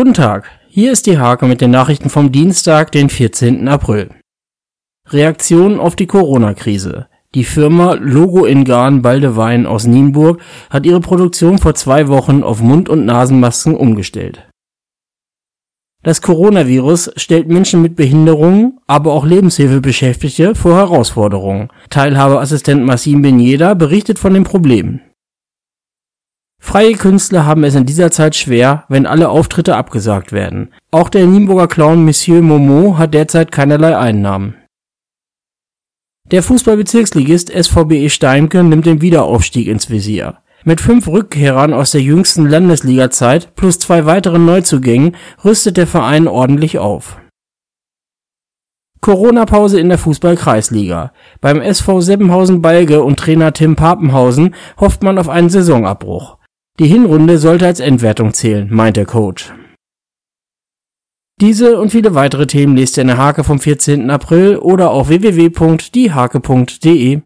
Guten Tag, hier ist die Hake mit den Nachrichten vom Dienstag, den 14. April. Reaktion auf die Corona-Krise. Die Firma Logo in Garn Baldewein aus Nienburg hat ihre Produktion vor zwei Wochen auf Mund- und Nasenmasken umgestellt. Das Coronavirus stellt Menschen mit Behinderungen, aber auch Lebenshilfebeschäftigte vor Herausforderungen. Teilhabeassistent Massim Benjeda berichtet von den Problemen. Freie Künstler haben es in dieser Zeit schwer, wenn alle Auftritte abgesagt werden. Auch der Nienburger Clown Monsieur Momo hat derzeit keinerlei Einnahmen. Der Fußballbezirksligist SVBE Steimke nimmt den Wiederaufstieg ins Visier. Mit fünf Rückkehrern aus der jüngsten Landesligazeit plus zwei weiteren Neuzugängen rüstet der Verein ordentlich auf. Corona-Pause in der Fußball-Kreisliga. Beim SV Seppenhausen-Balge und Trainer Tim Papenhausen hofft man auf einen Saisonabbruch. Die Hinrunde sollte als Endwertung zählen, meint der Coach. Diese und viele weitere Themen lest ihr in der Hake vom 14. April oder auf www.diehake.de.